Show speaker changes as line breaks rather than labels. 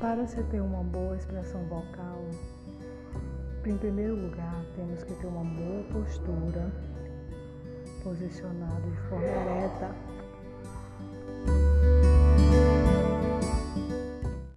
Para se ter uma boa expressão vocal, em primeiro lugar, temos que ter uma boa postura, posicionado de forma ereta.